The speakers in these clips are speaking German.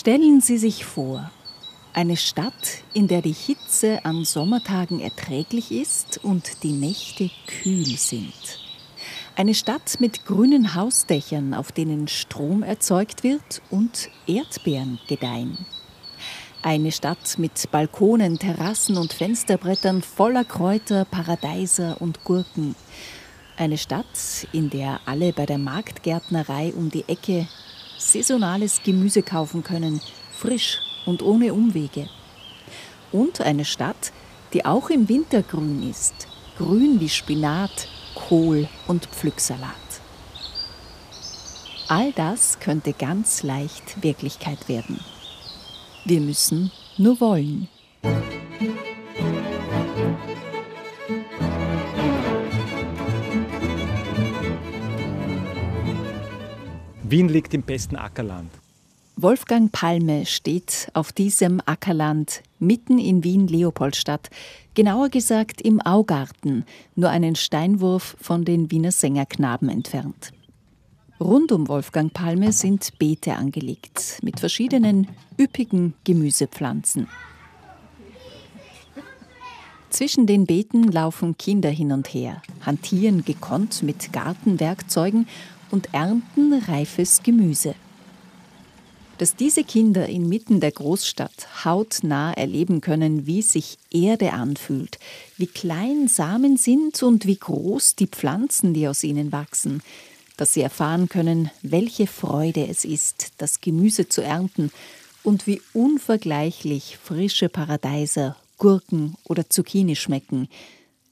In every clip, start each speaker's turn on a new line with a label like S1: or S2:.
S1: Stellen Sie sich vor, eine Stadt, in der die Hitze an Sommertagen erträglich ist und die Nächte kühl sind. Eine Stadt mit grünen Hausdächern, auf denen Strom erzeugt wird und Erdbeeren gedeihen. Eine Stadt mit Balkonen, Terrassen und Fensterbrettern voller Kräuter, Paradeiser und Gurken. Eine Stadt, in der alle bei der Marktgärtnerei um die Ecke saisonales Gemüse kaufen können, frisch und ohne Umwege. Und eine Stadt, die auch im Winter grün ist, grün wie Spinat, Kohl und Pflücksalat. All das könnte ganz leicht Wirklichkeit werden. Wir müssen nur wollen.
S2: Wien liegt im besten Ackerland.
S1: Wolfgang Palme steht auf diesem Ackerland mitten in Wien-Leopoldstadt, genauer gesagt im Augarten, nur einen Steinwurf von den Wiener Sängerknaben entfernt. Rund um Wolfgang Palme sind Beete angelegt mit verschiedenen üppigen Gemüsepflanzen. Zwischen den Beeten laufen Kinder hin und her, hantieren gekonnt mit Gartenwerkzeugen und ernten reifes Gemüse. Dass diese Kinder inmitten der Großstadt hautnah erleben können, wie sich Erde anfühlt, wie klein Samen sind und wie groß die Pflanzen, die aus ihnen wachsen, dass sie erfahren können, welche Freude es ist, das Gemüse zu ernten und wie unvergleichlich frische Paradeiser, Gurken oder Zucchini schmecken.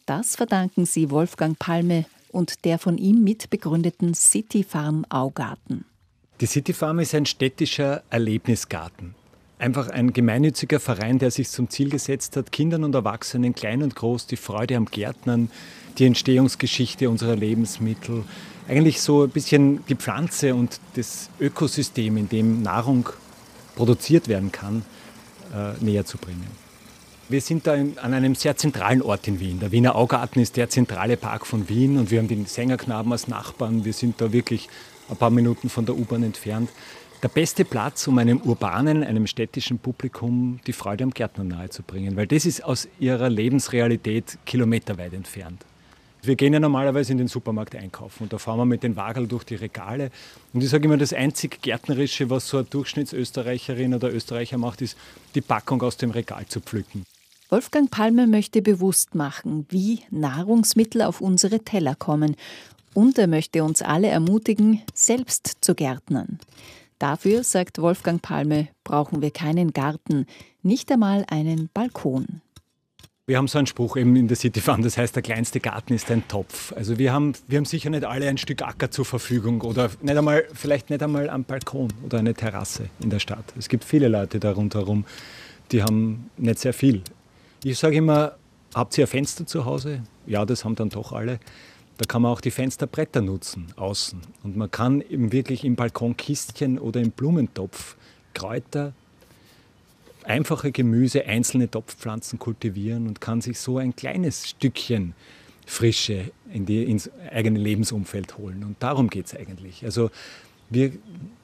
S1: Das verdanken sie Wolfgang Palme und der von ihm mitbegründeten City Farm Augarten.
S2: Die City Farm ist ein städtischer Erlebnisgarten. Einfach ein gemeinnütziger Verein, der sich zum Ziel gesetzt hat, Kindern und Erwachsenen, klein und groß, die Freude am Gärtnern, die Entstehungsgeschichte unserer Lebensmittel, eigentlich so ein bisschen die Pflanze und das Ökosystem, in dem Nahrung produziert werden kann, äh, näher zu bringen. Wir sind da an einem sehr zentralen Ort in Wien. Der Wiener Augarten ist der zentrale Park von Wien und wir haben den Sängerknaben als Nachbarn. Wir sind da wirklich ein paar Minuten von der U-Bahn entfernt. Der beste Platz, um einem urbanen, einem städtischen Publikum die Freude am Gärtnern nahezubringen, weil das ist aus ihrer Lebensrealität kilometerweit entfernt. Wir gehen ja normalerweise in den Supermarkt einkaufen und da fahren wir mit den Wagel durch die Regale. Und ich sage immer, das einzig Gärtnerische, was so eine Durchschnittsösterreicherin oder Österreicher macht, ist, die Packung aus dem Regal zu pflücken.
S1: Wolfgang Palme möchte bewusst machen, wie Nahrungsmittel auf unsere Teller kommen. Und er möchte uns alle ermutigen, selbst zu gärtnern. Dafür, sagt Wolfgang Palme, brauchen wir keinen Garten, nicht einmal einen Balkon.
S2: Wir haben so einen Spruch eben in der City Farm, das heißt, der kleinste Garten ist ein Topf. Also wir haben, wir haben sicher nicht alle ein Stück Acker zur Verfügung oder nicht einmal, vielleicht nicht einmal am Balkon oder eine Terrasse in der Stadt. Es gibt viele Leute da rundherum, die haben nicht sehr viel. Ich sage immer, habt ihr ein Fenster zu Hause? Ja, das haben dann doch alle. Da kann man auch die Fensterbretter nutzen, außen. Und man kann eben wirklich im Balkonkistchen oder im Blumentopf Kräuter, einfache Gemüse, einzelne Topfpflanzen kultivieren und kann sich so ein kleines Stückchen Frische in die, ins eigene Lebensumfeld holen. Und darum geht es eigentlich. Also wir,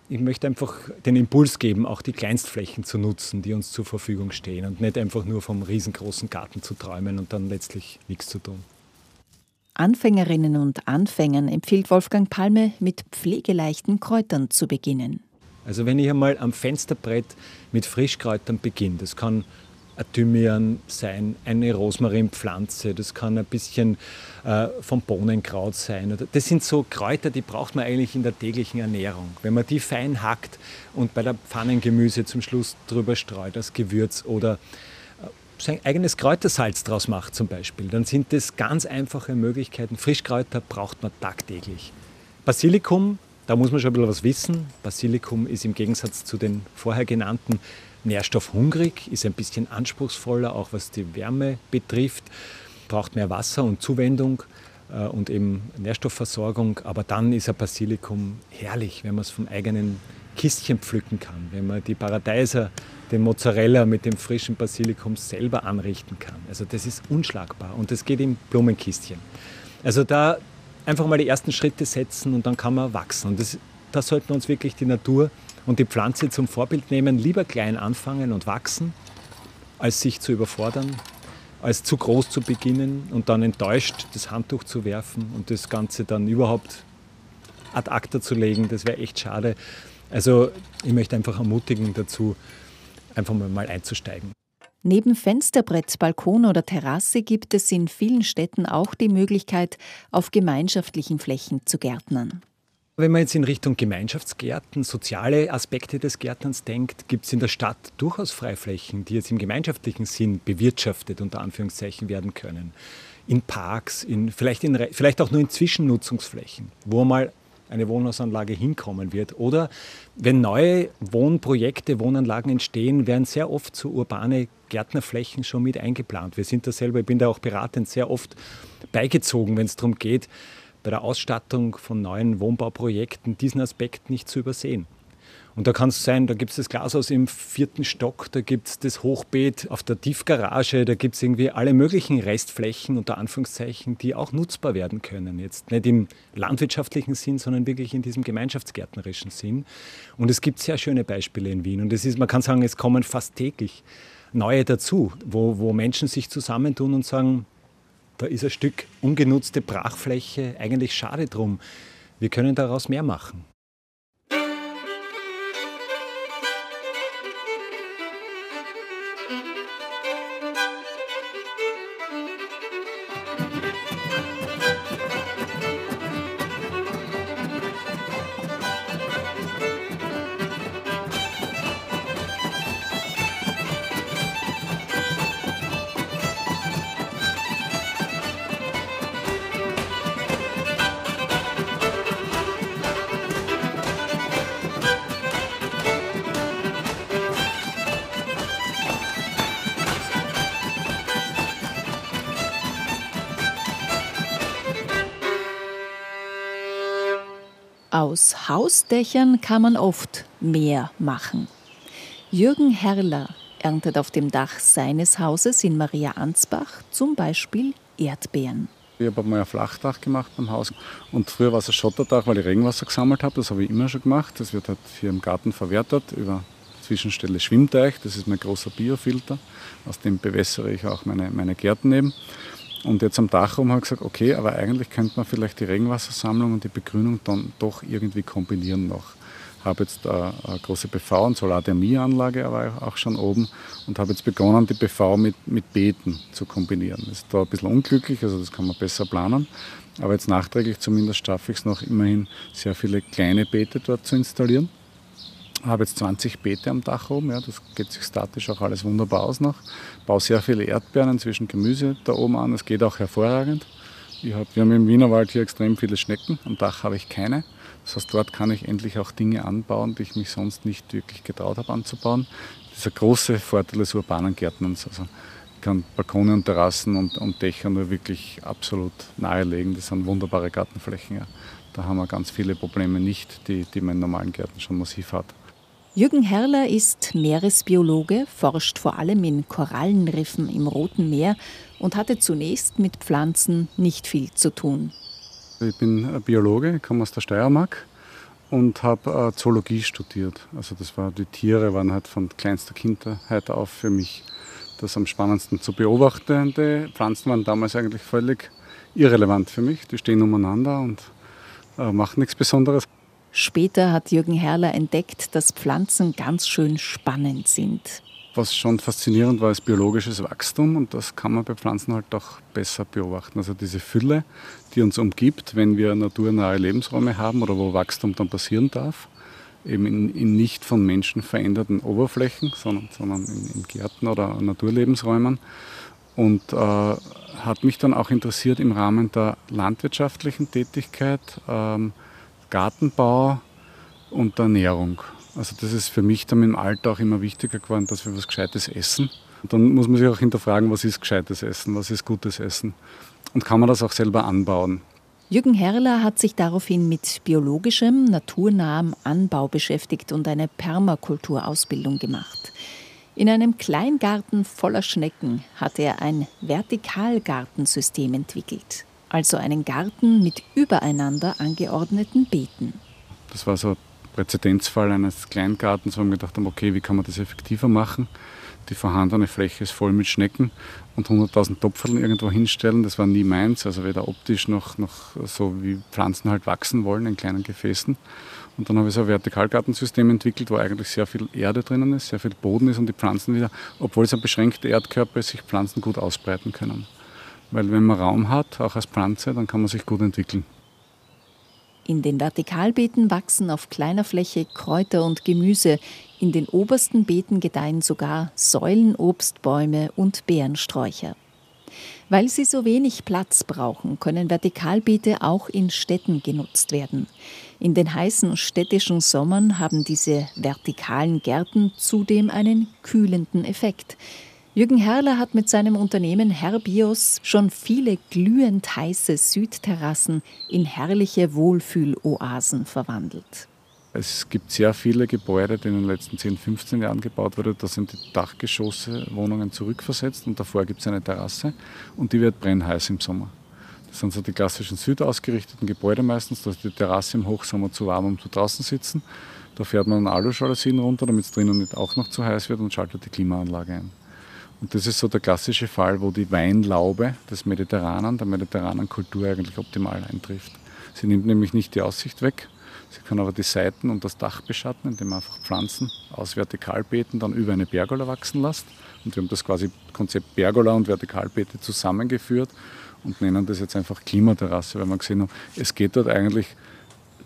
S2: ich möchte einfach den Impuls geben, auch die Kleinstflächen zu nutzen, die uns zur Verfügung stehen und nicht einfach nur vom riesengroßen Garten zu träumen und dann letztlich nichts zu tun.
S1: Anfängerinnen und Anfängern empfiehlt Wolfgang Palme, mit pflegeleichten Kräutern zu beginnen.
S2: Also wenn ich einmal am Fensterbrett mit Frischkräutern beginne, das kann ein Thymian sein, eine Rosmarinpflanze, das kann ein bisschen äh, vom Bohnenkraut sein. Das sind so Kräuter, die braucht man eigentlich in der täglichen Ernährung. Wenn man die fein hackt und bei der Pfannengemüse zum Schluss drüber streut als Gewürz oder äh, sein eigenes Kräutersalz draus macht zum Beispiel, dann sind das ganz einfache Möglichkeiten. Frischkräuter braucht man tagtäglich. Basilikum da muss man schon ein bisschen was wissen. Basilikum ist im Gegensatz zu den vorher genannten nährstoffhungrig, ist ein bisschen anspruchsvoller, auch was die Wärme betrifft, braucht mehr Wasser und Zuwendung äh, und eben Nährstoffversorgung. Aber dann ist ein Basilikum herrlich, wenn man es vom eigenen Kistchen pflücken kann, wenn man die Paradeiser, den Mozzarella mit dem frischen Basilikum selber anrichten kann. Also das ist unschlagbar und das geht im Blumenkistchen. Also da, einfach mal die ersten Schritte setzen und dann kann man wachsen. Und das, da sollten wir uns wirklich die Natur und die Pflanze zum Vorbild nehmen, lieber klein anfangen und wachsen, als sich zu überfordern, als zu groß zu beginnen und dann enttäuscht das Handtuch zu werfen und das Ganze dann überhaupt ad acta zu legen. Das wäre echt schade. Also ich möchte einfach ermutigen dazu, einfach mal einzusteigen.
S1: Neben Fensterbrett, Balkon oder Terrasse gibt es in vielen Städten auch die Möglichkeit, auf gemeinschaftlichen Flächen zu gärtnern.
S2: Wenn man jetzt in Richtung Gemeinschaftsgärten, soziale Aspekte des Gärtnerns denkt, gibt es in der Stadt durchaus Freiflächen, die jetzt im gemeinschaftlichen Sinn bewirtschaftet unter Anführungszeichen werden können. In Parks, in, vielleicht, in, vielleicht auch nur in Zwischennutzungsflächen, wo mal eine Wohnhausanlage hinkommen wird. Oder wenn neue Wohnprojekte, Wohnanlagen entstehen, werden sehr oft so urbane Gärtnerflächen schon mit eingeplant. Wir sind da selber, ich bin da auch beratend, sehr oft beigezogen, wenn es darum geht, bei der Ausstattung von neuen Wohnbauprojekten diesen Aspekt nicht zu übersehen. Und da kann es sein, da gibt es das Glashaus im vierten Stock, da gibt es das Hochbeet auf der Tiefgarage, da gibt es irgendwie alle möglichen Restflächen unter Anführungszeichen, die auch nutzbar werden können. Jetzt nicht im landwirtschaftlichen Sinn, sondern wirklich in diesem gemeinschaftsgärtnerischen Sinn. Und es gibt sehr schöne Beispiele in Wien. Und es ist, man kann sagen, es kommen fast täglich neue dazu, wo, wo Menschen sich zusammentun und sagen, da ist ein Stück ungenutzte Brachfläche, eigentlich schade drum. Wir können daraus mehr machen.
S1: Aus Hausdächern kann man oft mehr machen. Jürgen Herrler erntet auf dem Dach seines Hauses in Maria Ansbach zum Beispiel Erdbeeren.
S3: Ich habe mal ein Flachdach gemacht beim Haus und früher war es ein Schotterdach, weil ich Regenwasser gesammelt habe. Das habe ich immer schon gemacht. Das wird halt hier im Garten verwertet über Zwischenstelle Schwimmteich. Das ist mein großer Biofilter. Aus dem bewässere ich auch meine, meine Gärten eben. Und jetzt am Dachraum habe ich gesagt, okay, aber eigentlich könnte man vielleicht die Regenwassersammlung und die Begrünung dann doch irgendwie kombinieren noch. Habe jetzt eine, eine große PV- und Solarthermieanlage aber auch schon oben und habe jetzt begonnen, die PV mit, mit Beeten zu kombinieren. Ist da ein bisschen unglücklich, also das kann man besser planen. Aber jetzt nachträglich zumindest schaffe ich es noch immerhin, sehr viele kleine Beete dort zu installieren habe jetzt 20 Beete am Dach oben, ja, das geht sich statisch auch alles wunderbar aus noch. Baue sehr viele Erdbeeren, inzwischen Gemüse da oben an, das geht auch hervorragend. Hab, wir haben im Wienerwald hier extrem viele Schnecken, am Dach habe ich keine. Das heißt, dort kann ich endlich auch Dinge anbauen, die ich mich sonst nicht wirklich getraut habe anzubauen. Dieser große Vorteil des urbanen Gärtnerns. Also ich kann Balkone und Terrassen und, und Dächer nur wirklich absolut nahelegen. Das sind wunderbare Gartenflächen. Ja. Da haben wir ganz viele Probleme nicht, die, die man in normalen Gärten schon massiv hat.
S1: Jürgen Herrler ist Meeresbiologe, forscht vor allem in Korallenriffen im Roten Meer und hatte zunächst mit Pflanzen nicht viel zu tun.
S3: Ich bin Biologe, komme aus der Steiermark und habe äh, Zoologie studiert. Also das war die Tiere waren halt von kleinster Kindheit auf für mich das am spannendsten zu beobachtende. Pflanzen waren damals eigentlich völlig irrelevant für mich. Die stehen umeinander und äh, machen nichts Besonderes.
S1: Später hat Jürgen Herrler entdeckt, dass Pflanzen ganz schön spannend sind.
S3: Was schon faszinierend war, ist biologisches Wachstum und das kann man bei Pflanzen halt auch besser beobachten. Also diese Fülle, die uns umgibt, wenn wir naturnahe Lebensräume haben oder wo Wachstum dann passieren darf, eben in, in nicht von Menschen veränderten Oberflächen, sondern, sondern in, in Gärten oder Naturlebensräumen. Und äh, hat mich dann auch interessiert im Rahmen der landwirtschaftlichen Tätigkeit. Ähm, Gartenbau und der Ernährung. Also das ist für mich dann im Alter auch immer wichtiger geworden, dass wir was Gescheites essen. Und dann muss man sich auch hinterfragen, was ist gescheites Essen, was ist gutes Essen. Und kann man das auch selber anbauen.
S1: Jürgen Herrler hat sich daraufhin mit biologischem, naturnahem Anbau beschäftigt und eine Permakulturausbildung gemacht. In einem Kleingarten voller Schnecken hat er ein Vertikalgartensystem entwickelt also einen Garten mit übereinander angeordneten Beeten.
S3: Das war so Präzedenzfall eines Kleingartens, wo wir gedacht haben, okay, wie kann man das effektiver machen? Die vorhandene Fläche ist voll mit Schnecken und 100.000 Topferln irgendwo hinstellen, das war nie meins, also weder optisch noch, noch so wie Pflanzen halt wachsen wollen in kleinen Gefäßen. Und dann habe ich so ein Vertikalgartensystem entwickelt, wo eigentlich sehr viel Erde drinnen ist, sehr viel Boden ist und die Pflanzen wieder, obwohl es ein beschränkter Erdkörper ist, sich Pflanzen gut ausbreiten können. Weil wenn man Raum hat, auch als Pflanze, dann kann man sich gut entwickeln.
S1: In den Vertikalbeeten wachsen auf kleiner Fläche Kräuter und Gemüse. In den obersten Beeten gedeihen sogar Säulenobstbäume und Beerensträucher. Weil sie so wenig Platz brauchen, können Vertikalbeete auch in Städten genutzt werden. In den heißen städtischen Sommern haben diese vertikalen Gärten zudem einen kühlenden Effekt. Jürgen Herrler hat mit seinem Unternehmen Herbios schon viele glühend heiße Südterrassen in herrliche Wohlfühloasen verwandelt.
S3: Es gibt sehr viele Gebäude, die in den letzten 10, 15 Jahren gebaut wurden. Da sind die Dachgeschosse, Wohnungen zurückversetzt und davor gibt es eine Terrasse und die wird brennheiß im Sommer. Das sind so die klassischen südausgerichteten Gebäude meistens. Da ist die Terrasse im Hochsommer zu warm, um zu draußen sitzen. Da fährt man Aluschalisien runter, damit es drinnen nicht auch noch zu heiß wird und schaltet die Klimaanlage ein. Und das ist so der klassische Fall, wo die Weinlaube des Mediterranen, der mediterranen Kultur eigentlich optimal eintrifft. Sie nimmt nämlich nicht die Aussicht weg, sie kann aber die Seiten und das Dach beschatten, indem man einfach Pflanzen aus Vertikalbeeten dann über eine Pergola wachsen lässt. Und wir haben das quasi Konzept Pergola und Vertikalbeete zusammengeführt und nennen das jetzt einfach Klimaterrasse, weil man gesehen hat, es geht dort eigentlich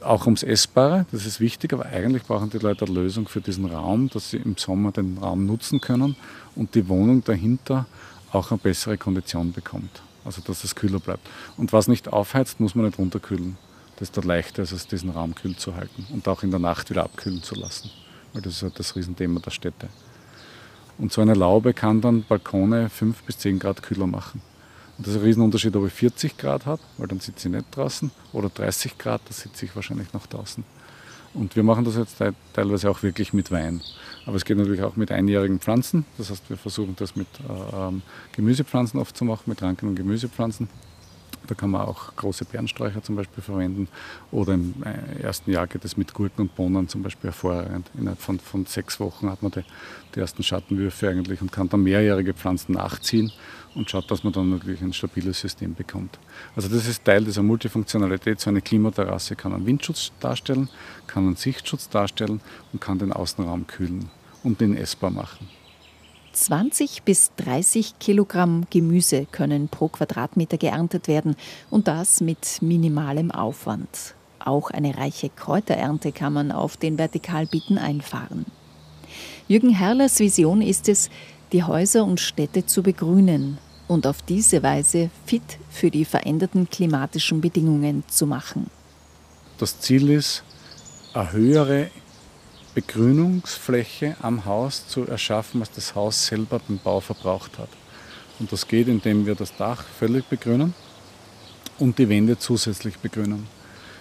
S3: auch ums Essbare, das ist wichtig, aber eigentlich brauchen die Leute eine Lösung für diesen Raum, dass sie im Sommer den Raum nutzen können und die Wohnung dahinter auch eine bessere Kondition bekommt. Also dass es kühler bleibt. Und was nicht aufheizt, muss man nicht runterkühlen. Das ist dann leichter, als diesen Raum kühl zu halten und auch in der Nacht wieder abkühlen zu lassen. Weil das ist halt das Riesenthema der Städte. Und so eine Laube kann dann Balkone 5 bis 10 Grad kühler machen. Und das ist ein Riesenunterschied, ob ich 40 Grad habe, weil dann sitze ich nicht draußen, oder 30 Grad, da sitze ich wahrscheinlich noch draußen. Und wir machen das jetzt teilweise auch wirklich mit Wein. Aber es geht natürlich auch mit einjährigen Pflanzen. Das heißt, wir versuchen das mit äh, ähm, Gemüsepflanzen oft zu machen, mit Ranken und Gemüsepflanzen. Da kann man auch große Beerensträucher zum Beispiel verwenden. Oder im äh, ersten Jahr geht es mit Gurken und Bohnen zum Beispiel hervorragend. Innerhalb von, von sechs Wochen hat man die, die ersten Schattenwürfe eigentlich und kann dann mehrjährige Pflanzen nachziehen und schaut, dass man dann natürlich ein stabiles System bekommt. Also das ist Teil dieser Multifunktionalität. So eine Klimaterrasse kann einen Windschutz darstellen, kann einen Sichtschutz darstellen und kann den Außenraum kühlen und den essbar machen.
S1: 20 bis 30 Kilogramm Gemüse können pro Quadratmeter geerntet werden und das mit minimalem Aufwand. Auch eine reiche Kräuterernte kann man auf den Vertikalbitten einfahren. Jürgen Herrlers Vision ist es, die Häuser und Städte zu begrünen und auf diese Weise fit für die veränderten klimatischen Bedingungen zu machen.
S3: Das Ziel ist, eine höhere Begrünungsfläche am Haus zu erschaffen, was das Haus selber beim Bau verbraucht hat. Und das geht, indem wir das Dach völlig begrünen und die Wände zusätzlich begrünen.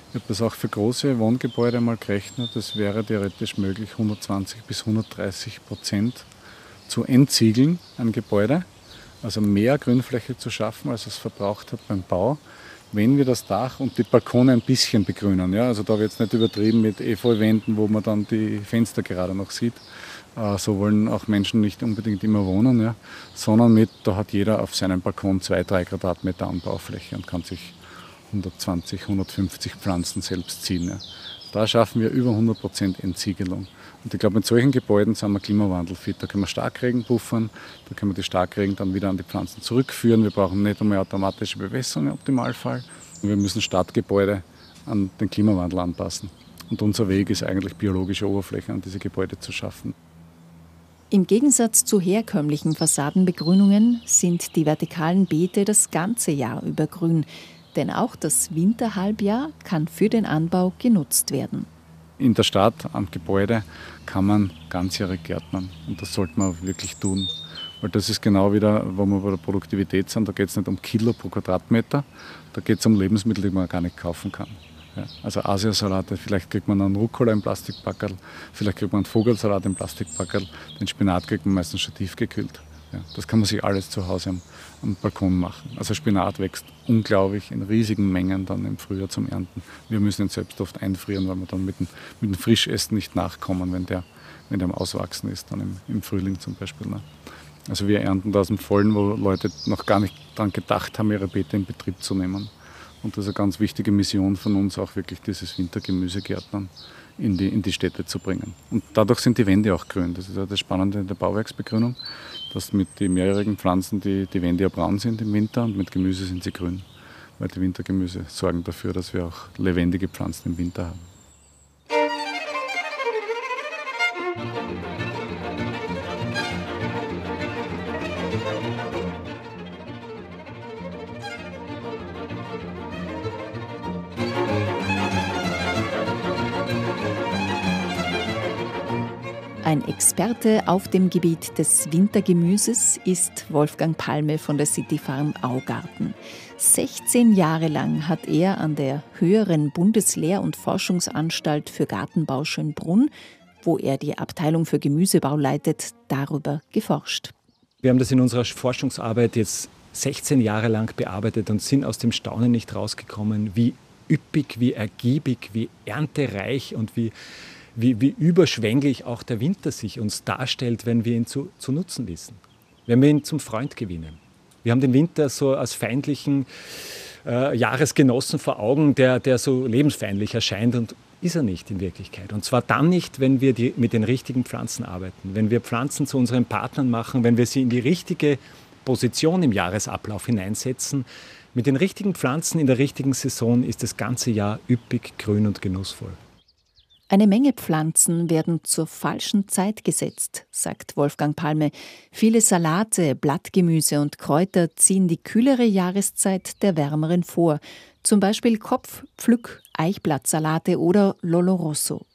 S3: Ich habe das auch für große Wohngebäude mal gerechnet. Das wäre theoretisch möglich, 120 bis 130 Prozent zu entziegeln, ein Gebäude. Also mehr Grünfläche zu schaffen, als es verbraucht hat beim Bau wenn wir das Dach und die Balkone ein bisschen begrünen. Ja? Also da wird es nicht übertrieben mit Efeuwänden, wo man dann die Fenster gerade noch sieht. Äh, so wollen auch Menschen nicht unbedingt immer wohnen, ja? sondern mit, da hat jeder auf seinem Balkon zwei, drei Quadratmeter Anbaufläche und kann sich 120, 150 Pflanzen selbst ziehen. Ja? Da schaffen wir über 100% Entsiegelung. Und ich glaube, mit solchen Gebäuden sind wir klimawandelfit. Da können wir Starkregen buffern, da können wir die Starkregen dann wieder an die Pflanzen zurückführen. Wir brauchen nicht einmal automatische Bewässerung im Optimalfall. Und wir müssen Stadtgebäude an den Klimawandel anpassen. Und unser Weg ist eigentlich, biologische Oberflächen an diese Gebäude zu schaffen.
S1: Im Gegensatz zu herkömmlichen Fassadenbegrünungen sind die vertikalen Beete das ganze Jahr über grün, denn auch das Winterhalbjahr kann für den Anbau genutzt werden
S3: in der Stadt am Gebäude kann man ganzjährig gärtnern. Und das sollte man wirklich tun. Weil das ist genau wieder, wo wir bei der Produktivität sind. Da geht es nicht um Kilo pro Quadratmeter, da geht es um Lebensmittel, die man gar nicht kaufen kann. Ja, also Asiasalate, vielleicht kriegt man einen Rucola im Plastikpackerl, vielleicht kriegt man einen Vogelsalat im Plastikpackerl, den Spinat kriegt man meistens schon tiefgekühlt. Ja, das kann man sich alles zu Hause am, am, Balkon machen. Also Spinat wächst unglaublich in riesigen Mengen dann im Frühjahr zum Ernten. Wir müssen ihn selbst oft einfrieren, weil wir dann mit dem, mit dem Frischessen nicht nachkommen, wenn der, wenn der am Auswachsen ist, dann im, im Frühling zum Beispiel. Ne? Also wir ernten da aus dem Vollen, wo Leute noch gar nicht daran gedacht haben, ihre Beete in Betrieb zu nehmen. Und das ist eine ganz wichtige Mission von uns, auch wirklich dieses Wintergemüsegärtnern in die, in die Städte zu bringen. Und dadurch sind die Wände auch grün. Das ist ja das Spannende in der Bauwerksbegrünung, dass mit den mehrjährigen Pflanzen die, die Wände ja braun sind im Winter und mit Gemüse sind sie grün. Weil die Wintergemüse sorgen dafür, dass wir auch lebendige Pflanzen im Winter haben.
S1: Experte auf dem Gebiet des Wintergemüses ist Wolfgang Palme von der City Farm Augarten. 16 Jahre lang hat er an der höheren Bundeslehr- und Forschungsanstalt für Gartenbau Schönbrunn, wo er die Abteilung für Gemüsebau leitet, darüber geforscht.
S2: Wir haben das in unserer Forschungsarbeit jetzt 16 Jahre lang bearbeitet und sind aus dem Staunen nicht rausgekommen, wie üppig, wie ergiebig, wie erntereich und wie wie, wie überschwänglich auch der Winter sich uns darstellt, wenn wir ihn zu, zu nutzen wissen, wenn wir ihn zum Freund gewinnen. Wir haben den Winter so als feindlichen äh, Jahresgenossen vor Augen, der, der so lebensfeindlich erscheint und ist er nicht in Wirklichkeit. Und zwar dann nicht, wenn wir die, mit den richtigen Pflanzen arbeiten, wenn wir Pflanzen zu unseren Partnern machen, wenn wir sie in die richtige Position im Jahresablauf hineinsetzen. Mit den richtigen Pflanzen in der richtigen Saison ist das ganze Jahr üppig, grün und genussvoll.
S1: Eine Menge Pflanzen werden zur falschen Zeit gesetzt, sagt Wolfgang Palme. Viele Salate, Blattgemüse und Kräuter ziehen die kühlere Jahreszeit der wärmeren vor. Zum Beispiel Kopf-, Pflück-, Eichblattsalate oder Lolo Rosso.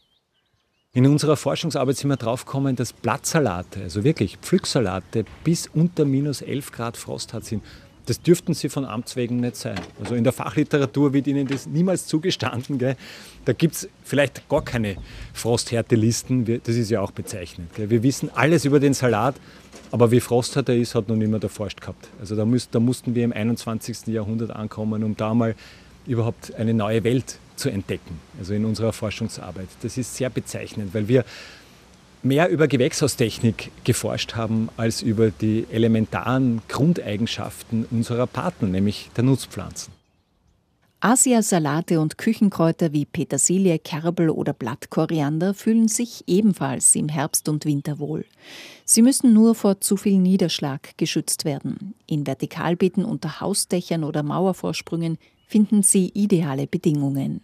S2: In unserer Forschungsarbeit sind wir draufgekommen, dass Blattsalate, also wirklich Pflücksalate, bis unter minus 11 Grad Frost hat sind. Das dürften sie von Amts wegen nicht sein. Also in der Fachliteratur wird ihnen das niemals zugestanden. Gell? Da gibt es vielleicht gar keine Frosthärtelisten. Das ist ja auch bezeichnet. Gell? Wir wissen alles über den Salat, aber wie frosthart er ist, hat noch niemand erforscht gehabt. Also da, müß, da mussten wir im 21. Jahrhundert ankommen, um da mal überhaupt eine neue Welt zu entdecken. Also in unserer Forschungsarbeit. Das ist sehr bezeichnend, weil wir mehr über Gewächshaustechnik geforscht haben als über die elementaren Grundeigenschaften unserer Partner, nämlich der Nutzpflanzen.
S1: Asiasalate und Küchenkräuter wie Petersilie, Kerbel oder Blattkoriander fühlen sich ebenfalls im Herbst und Winter wohl. Sie müssen nur vor zu viel Niederschlag geschützt werden. In Vertikalbeeten unter Hausdächern oder Mauervorsprüngen finden Sie ideale Bedingungen.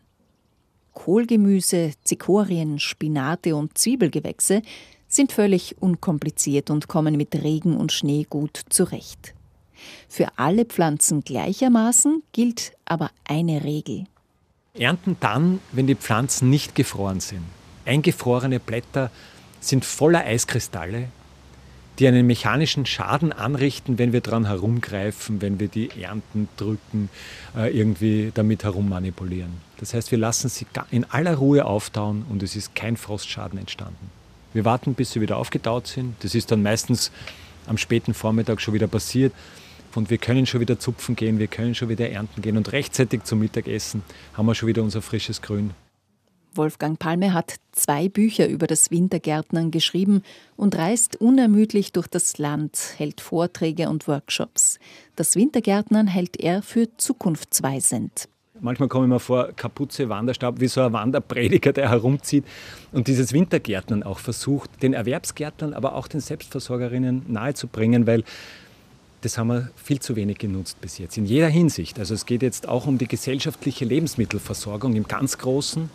S1: Kohlgemüse, Zikorien, Spinate und Zwiebelgewächse sind völlig unkompliziert und kommen mit Regen und Schnee gut zurecht. Für alle Pflanzen gleichermaßen gilt aber eine Regel.
S2: Ernten dann, wenn die Pflanzen nicht gefroren sind. Eingefrorene Blätter sind voller Eiskristalle, die einen mechanischen Schaden anrichten, wenn wir daran herumgreifen, wenn wir die Ernten drücken, äh, irgendwie damit herummanipulieren. Das heißt, wir lassen sie in aller Ruhe auftauen und es ist kein Frostschaden entstanden. Wir warten, bis sie wieder aufgetaut sind. Das ist dann meistens am späten Vormittag schon wieder passiert. Und wir können schon wieder zupfen gehen, wir können schon wieder ernten gehen. Und rechtzeitig zum Mittagessen haben wir schon wieder unser frisches Grün.
S1: Wolfgang Palme hat zwei Bücher über das Wintergärtnern geschrieben und reist unermüdlich durch das Land, hält Vorträge und Workshops. Das Wintergärtnern hält er für zukunftsweisend.
S2: Manchmal komme ich mir vor, Kapuze, Wanderstab, wie so ein Wanderprediger, der herumzieht und dieses Wintergärtnern auch versucht, den Erwerbsgärtnern, aber auch den Selbstversorgerinnen nahezubringen, weil das haben wir viel zu wenig genutzt bis jetzt, in jeder Hinsicht. Also es geht jetzt auch um die gesellschaftliche Lebensmittelversorgung im ganz Großen,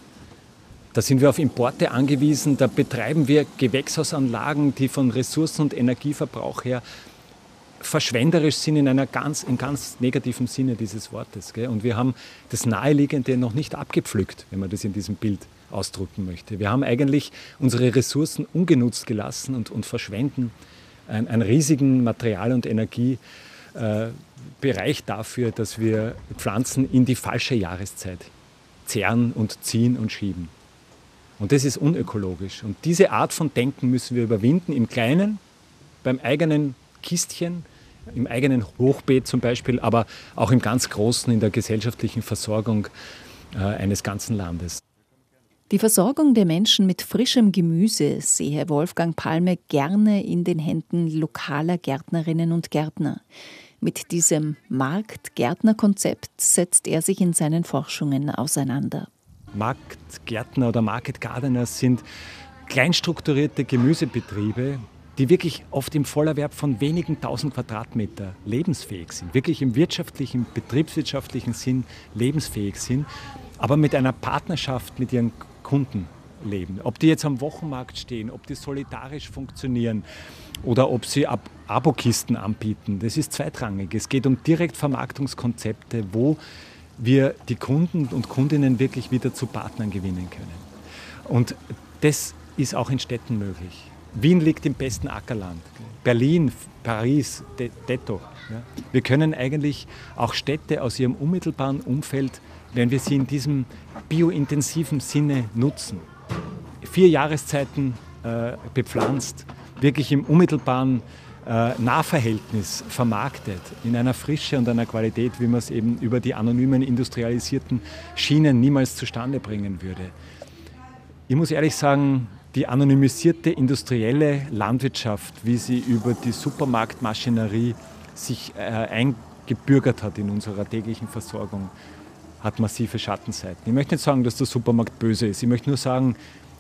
S2: da sind wir auf Importe angewiesen, da betreiben wir Gewächshausanlagen, die von Ressourcen- und Energieverbrauch her verschwenderisch sind in einer ganz, in ganz negativen Sinne dieses Wortes. Gell? Und wir haben das Naheliegende noch nicht abgepflückt, wenn man das in diesem Bild ausdrücken möchte. Wir haben eigentlich unsere Ressourcen ungenutzt gelassen und, und verschwenden einen, einen riesigen Material- und Energiebereich äh, dafür, dass wir Pflanzen in die falsche Jahreszeit zehren und ziehen und schieben. Und das ist unökologisch. Und diese Art von Denken müssen wir überwinden im Kleinen, beim eigenen Kistchen, im eigenen Hochbeet zum Beispiel, aber auch im ganz Großen in der gesellschaftlichen Versorgung äh, eines ganzen Landes.
S1: Die Versorgung der Menschen mit frischem Gemüse sehe Wolfgang Palme gerne in den Händen lokaler Gärtnerinnen und Gärtner. Mit diesem Markt-Gärtner-Konzept setzt er sich in seinen Forschungen auseinander.
S2: Marktgärtner oder Market Gardeners sind kleinstrukturierte Gemüsebetriebe, die wirklich oft im Vollerwerb von wenigen tausend Quadratmeter lebensfähig sind, wirklich im wirtschaftlichen, betriebswirtschaftlichen Sinn lebensfähig sind, aber mit einer Partnerschaft mit ihren Kunden leben. Ob die jetzt am Wochenmarkt stehen, ob die solidarisch funktionieren oder ob sie Ab Abokisten anbieten, das ist zweitrangig. Es geht um Direktvermarktungskonzepte, wo wir die Kunden und Kundinnen wirklich wieder zu Partnern gewinnen können. Und das ist auch in Städten möglich. Wien liegt im besten Ackerland. Berlin, Paris, detto. Wir können eigentlich auch Städte aus ihrem unmittelbaren Umfeld, wenn wir sie in diesem biointensiven Sinne nutzen, vier Jahreszeiten äh, bepflanzt, wirklich im unmittelbaren Nahverhältnis vermarktet, in einer Frische und einer Qualität, wie man es eben über die anonymen industrialisierten Schienen niemals zustande bringen würde. Ich muss ehrlich sagen, die anonymisierte industrielle Landwirtschaft, wie sie über die Supermarktmaschinerie sich äh, eingebürgert hat in unserer täglichen Versorgung, hat massive Schattenseiten. Ich möchte nicht sagen, dass der Supermarkt böse ist. Ich möchte nur sagen,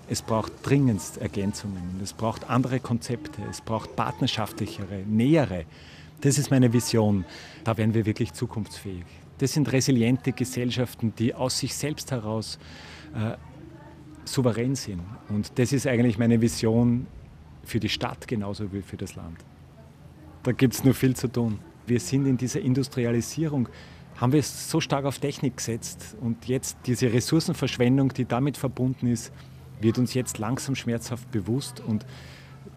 S2: es braucht dringendst Ergänzungen. Es braucht andere Konzepte. Es braucht partnerschaftlichere, nähere. Das ist meine Vision. Da werden wir wirklich zukunftsfähig. Das sind resiliente Gesellschaften, die aus sich selbst heraus äh, souverän sind. Und das ist eigentlich meine Vision für die Stadt genauso wie für das Land. Da gibt es nur viel zu tun. Wir sind in dieser Industrialisierung, haben wir es so stark auf Technik gesetzt und jetzt diese Ressourcenverschwendung, die damit verbunden ist, wird uns jetzt langsam schmerzhaft bewusst und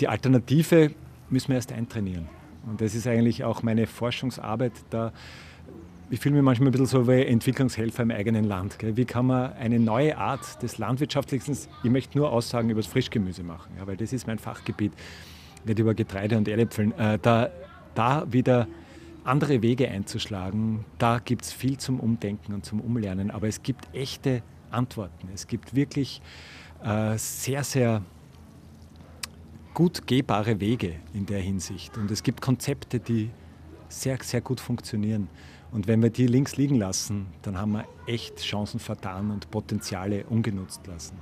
S2: die Alternative müssen wir erst eintrainieren. Und das ist eigentlich auch meine Forschungsarbeit, da ich fühle mich manchmal ein bisschen so wie Entwicklungshelfer im eigenen Land. Wie kann man eine neue Art des Landwirtschaftlichen, ich möchte nur Aussagen über das Frischgemüse machen, weil das ist mein Fachgebiet, nicht über Getreide und Erdäpfeln, äh, da, da wieder andere Wege einzuschlagen, da gibt es viel zum Umdenken und zum Umlernen, aber es gibt echte Antworten. Es gibt wirklich äh, sehr, sehr gut gehbare Wege in der Hinsicht und es gibt Konzepte, die sehr, sehr gut funktionieren. Und wenn wir die links liegen lassen, dann haben wir echt Chancen vertan und Potenziale ungenutzt lassen.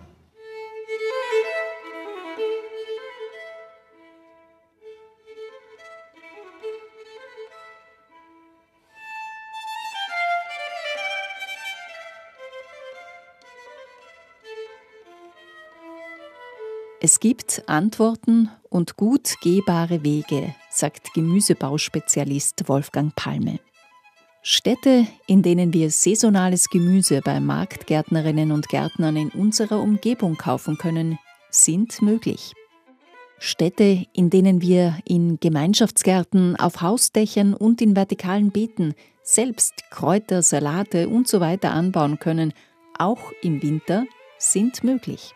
S1: Es gibt Antworten und gut gehbare Wege, sagt Gemüsebauspezialist Wolfgang Palme. Städte, in denen wir saisonales Gemüse bei Marktgärtnerinnen und Gärtnern in unserer Umgebung kaufen können, sind möglich. Städte, in denen wir in Gemeinschaftsgärten, auf Hausdächern und in vertikalen Beeten selbst Kräuter, Salate usw. So anbauen können, auch im Winter, sind möglich.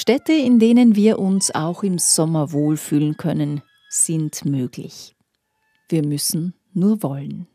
S1: Städte, in denen wir uns auch im Sommer wohlfühlen können, sind möglich. Wir müssen nur wollen.